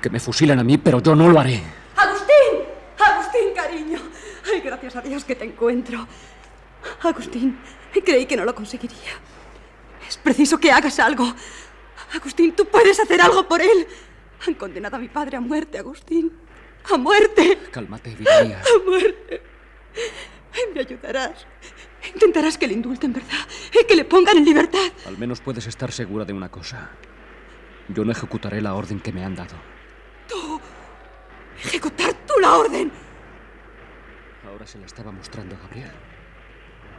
Que me fusilen a mí, pero yo no lo haré. ¡Agustín! ¡Agustín, cariño! Ay, gracias a Dios que te encuentro. Agustín, creí que no lo conseguiría. Es preciso que hagas algo. Agustín, tú puedes hacer algo por él. Han condenado a mi padre a muerte, Agustín. ¡A muerte! Cálmate, Virginia. ¡A muerte! Me ayudarás. Intentarás que le indulten, ¿verdad? Y que le pongan en libertad. Al menos puedes estar segura de una cosa. Yo no ejecutaré la orden que me han dado. ¿Tú? ¿Ejecutar tú la orden? Ahora se la estaba mostrando a Gabriel.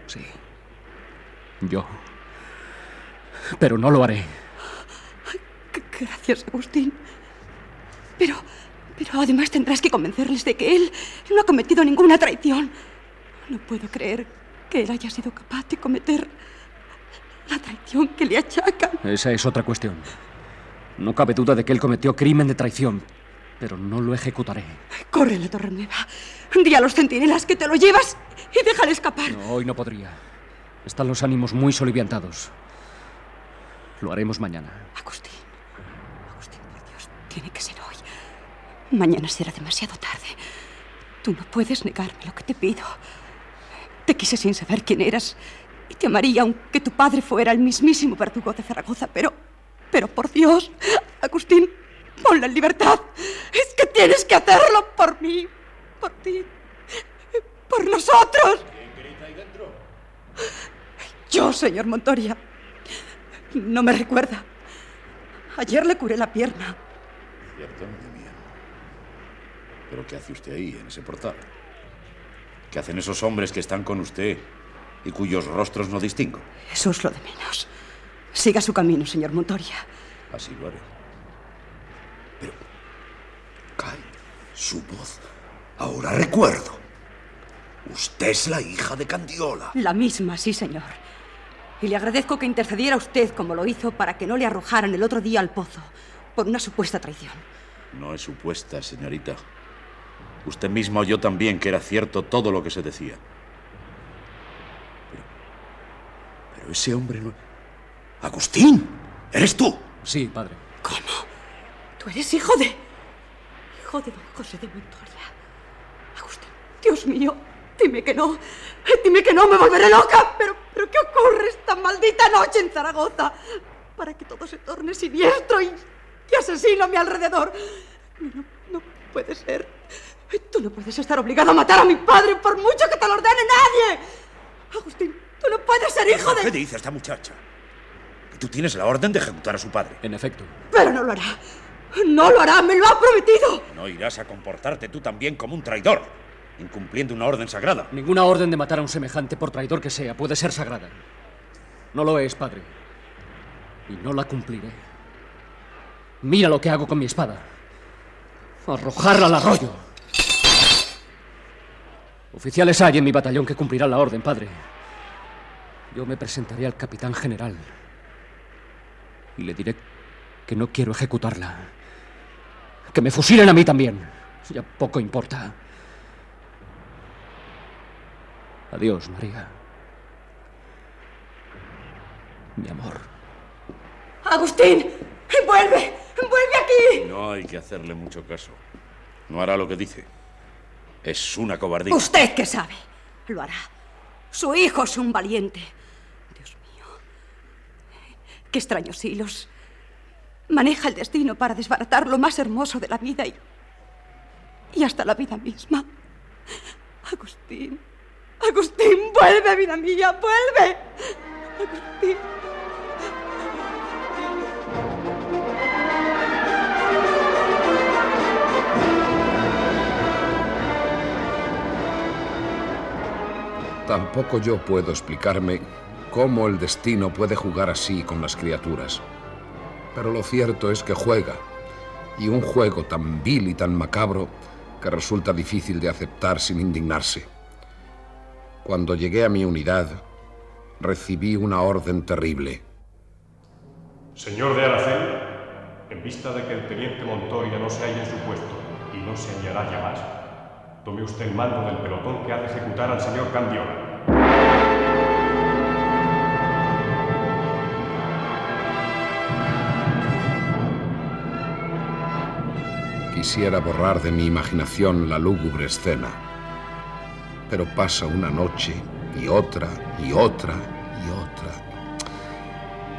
Sí. Yo. Pero no lo haré. Gracias, Agustín. Pero, pero además tendrás que convencerles de que él no ha cometido ninguna traición. No puedo creer que él haya sido capaz de cometer la traición que le achacan. Esa es otra cuestión. No cabe duda de que él cometió crimen de traición, pero no lo ejecutaré. Corre la Torre Nueva. Di a los centinelas que te lo llevas y déjale escapar. No, hoy no podría. Están los ánimos muy soliviantados. Lo haremos mañana. Agustín. Tiene que ser hoy. Mañana será demasiado tarde. Tú no puedes negarme lo que te pido. Te quise sin saber quién eras y te amaría aunque tu padre fuera el mismísimo verdugo de Zaragoza, pero... Pero por Dios, Agustín, ponla en libertad. Es que tienes que hacerlo por mí, por ti, por nosotros. ¿Quién grita ahí dentro? Yo, señor Montoria. No me recuerda. Ayer le curé la pierna. Cierto, niña mía. ¿Pero qué hace usted ahí, en ese portal? ¿Qué hacen esos hombres que están con usted y cuyos rostros no distingo? Eso es lo de menos. Siga su camino, señor Montoria. Así lo haré. Pero... Cae su voz. Ahora recuerdo. Usted es la hija de Candiola. La misma, sí, señor. Y le agradezco que intercediera usted como lo hizo para que no le arrojaran el otro día al pozo por una supuesta traición. No es supuesta, señorita. Usted misma oyó también que era cierto todo lo que se decía. Pero, pero ese hombre no... Agustín, ¿eres tú? Sí, padre. ¿Cómo? ¿Tú eres hijo de... hijo de don José de Montoria? Agustín, Dios mío, dime que no. Dime que no, me volveré loca. Pero, pero ¿qué ocurre esta maldita noche en Zaragoza? Para que todo se torne siniestro y, y asesino a mi alrededor. No, no puede ser. Tú no puedes estar obligado a matar a mi padre por mucho que te lo ordene nadie. Agustín, tú no puedes ser hijo de... ¿Qué dice esta muchacha? Que tú tienes la orden de ejecutar a su padre. En efecto. Pero no lo hará. No lo hará, me lo ha prometido. No irás a comportarte tú también como un traidor, incumpliendo una orden sagrada. Ninguna orden de matar a un semejante, por traidor que sea, puede ser sagrada. No lo es, padre. Y no la cumpliré. Mira lo que hago con mi espada. Arrojarla al arroyo. Oficiales hay en mi batallón que cumplirán la orden, padre. Yo me presentaré al capitán general y le diré que no quiero ejecutarla. Que me fusilen a mí también. Ya poco importa. Adiós, María. Mi amor. Agustín, vuelve, vuelve aquí. No hay que hacerle mucho caso. No hará lo que dice. Es una cobardía. Usted que sabe, lo hará. Su hijo es un valiente. Dios mío. Qué extraños hilos. Maneja el destino para desbaratar lo más hermoso de la vida y. y hasta la vida misma. Agustín. Agustín, vuelve, vida mía, vuelve. Agustín. Tampoco yo puedo explicarme cómo el destino puede jugar así con las criaturas. Pero lo cierto es que juega, y un juego tan vil y tan macabro que resulta difícil de aceptar sin indignarse. Cuando llegué a mi unidad, recibí una orden terrible. Señor de Aracel, en vista de que el teniente Montoya no se halla en su puesto y no se hallará ya más, tome usted el mando del pelotón que ha de ejecutar al señor Candiola. Quisiera borrar de mi imaginación la lúgubre escena, pero pasa una noche y otra y otra y otra,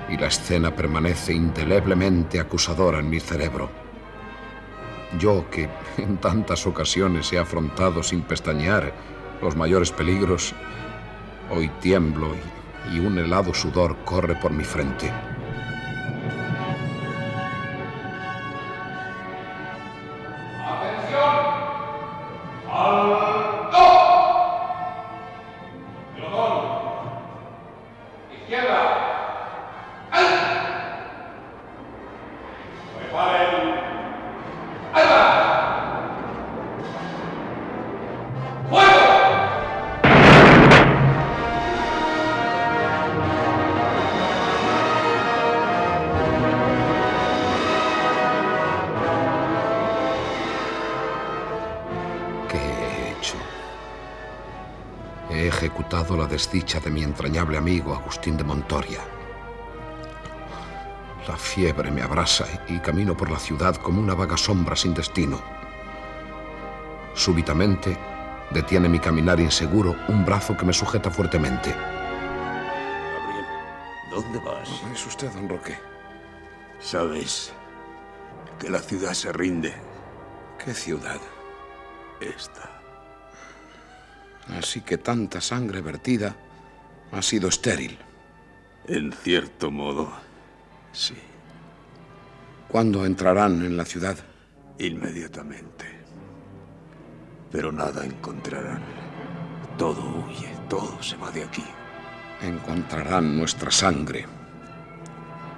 y la escena permanece indeleblemente acusadora en mi cerebro. Yo que en tantas ocasiones he afrontado sin pestañear los mayores peligros, hoy tiemblo y, y un helado sudor corre por mi frente. Desdicha de mi entrañable amigo Agustín de Montoria. La fiebre me abrasa y camino por la ciudad como una vaga sombra sin destino. Súbitamente detiene mi caminar inseguro un brazo que me sujeta fuertemente. ¿Dónde vas? Es usted, don Roque. Sabes que la ciudad se rinde. ¿Qué ciudad? Esta. Así que tanta sangre vertida ha sido estéril. En cierto modo, sí. ¿Cuándo entrarán en la ciudad? Inmediatamente. Pero nada encontrarán. Todo huye, todo se va de aquí. Encontrarán nuestra sangre,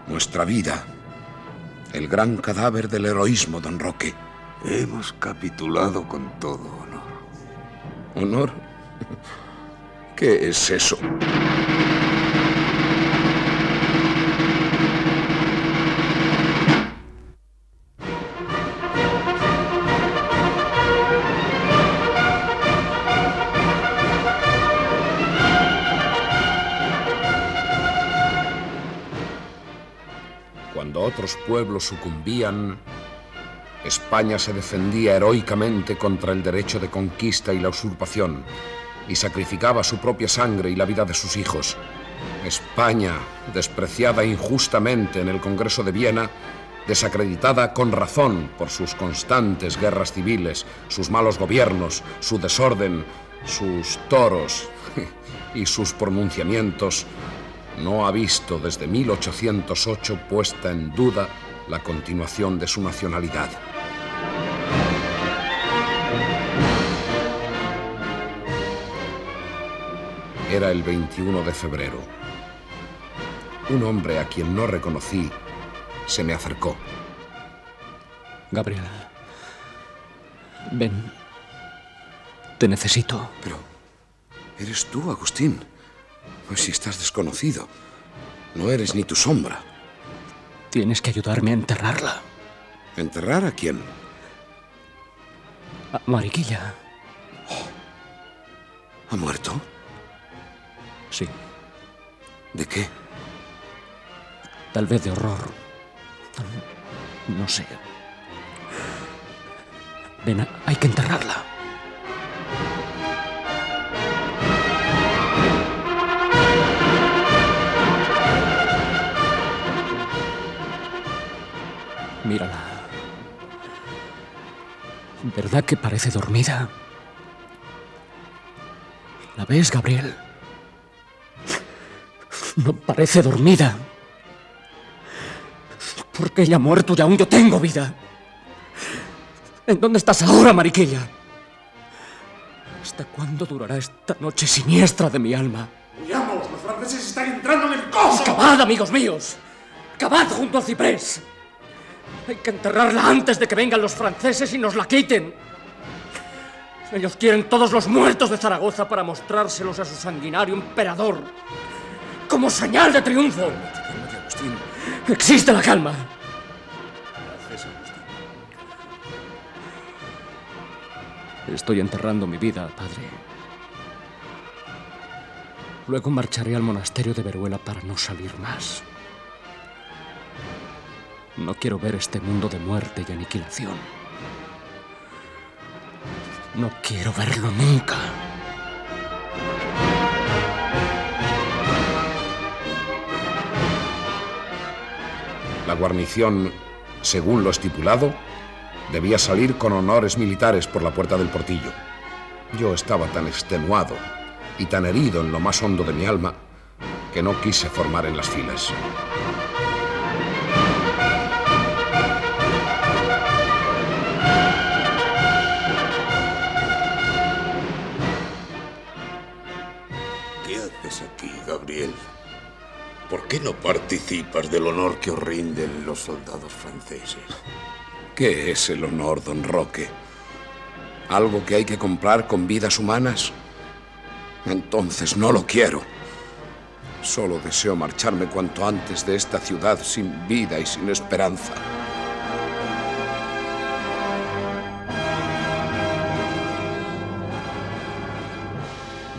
nuestra vida, el gran cadáver del heroísmo, don Roque. Hemos capitulado con todo honor. ¿Honor? ¿Qué es eso? Cuando otros pueblos sucumbían, España se defendía heroicamente contra el derecho de conquista y la usurpación, y sacrificaba su propia sangre y la vida de sus hijos. España, despreciada injustamente en el Congreso de Viena, desacreditada con razón por sus constantes guerras civiles, sus malos gobiernos, su desorden, sus toros y sus pronunciamientos, no ha visto desde 1808 puesta en duda la continuación de su nacionalidad. Era el 21 de febrero. Un hombre a quien no reconocí se me acercó. Gabriel. Ven. Te necesito. Pero... Eres tú, Agustín. Pues si estás desconocido. No eres ni tu sombra. Tienes que ayudarme a enterrarla. ¿Enterrar a quién? A Mariquilla. ¿Ha muerto? Sí. ¿De qué? Tal vez de horror. No sé. Ven, hay que enterrarla. Mírala. ¿Verdad que parece dormida? ¿La ves, Gabriel? No parece dormida. Porque ella ha muerto y aún yo tengo vida. ¿En dónde estás ahora, Mariquilla? ¿Hasta cuándo durará esta noche siniestra de mi alma? ¡Huyamos! ¡Los franceses están entrando en el coso! ¡Acabad, amigos míos! ¡Acabad junto al ciprés! Hay que enterrarla antes de que vengan los franceses y nos la quiten. Ellos quieren todos los muertos de Zaragoza para mostrárselos a su sanguinario emperador. Como señal de triunfo. Existe la calma. Estoy enterrando mi vida, padre. Luego marcharé al monasterio de Veruela para no salir más. No quiero ver este mundo de muerte y aniquilación. No quiero verlo nunca. La guarnición, según lo estipulado, debía salir con honores militares por la puerta del portillo. Yo estaba tan extenuado y tan herido en lo más hondo de mi alma que no quise formar en las filas. ¿Qué haces aquí, Gabriel? ¿Por qué no participas del honor que os rinden los soldados franceses? ¿Qué es el honor, don Roque? ¿Algo que hay que comprar con vidas humanas? Entonces no lo quiero. Solo deseo marcharme cuanto antes de esta ciudad sin vida y sin esperanza.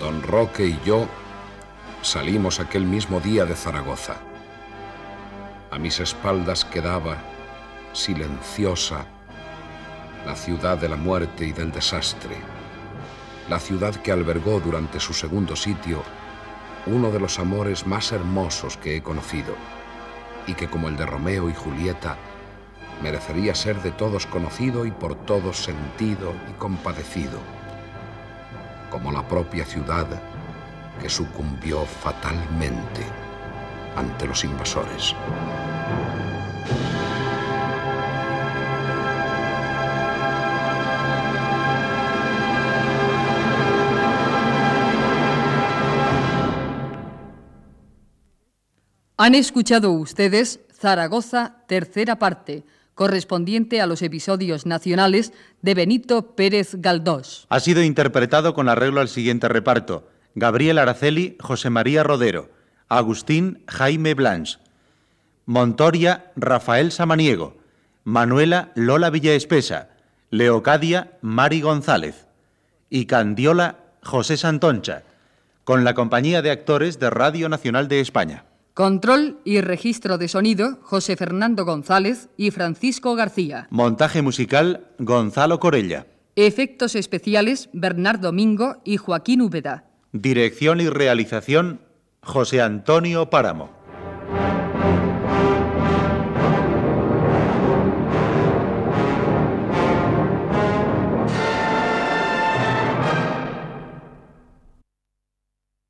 Don Roque y yo salimos aquel mismo día de Zaragoza. A mis espaldas quedaba, silenciosa, la ciudad de la muerte y del desastre, la ciudad que albergó durante su segundo sitio uno de los amores más hermosos que he conocido y que como el de Romeo y Julieta merecería ser de todos conocido y por todos sentido y compadecido, como la propia ciudad que sucumbió fatalmente ante los invasores. Han escuchado ustedes Zaragoza, tercera parte, correspondiente a los episodios nacionales de Benito Pérez Galdós. Ha sido interpretado con arreglo al siguiente reparto. Gabriel Araceli, José María Rodero, Agustín Jaime Blanch, Montoria Rafael Samaniego, Manuela Lola Villaespesa, Leocadia Mari González y Candiola José Santoncha, con la compañía de actores de Radio Nacional de España. Control y registro de sonido, José Fernando González y Francisco García. Montaje musical, Gonzalo Corella. Efectos especiales, Bernardo Mingo y Joaquín Úbeda. Dirección y realización, José Antonio Páramo.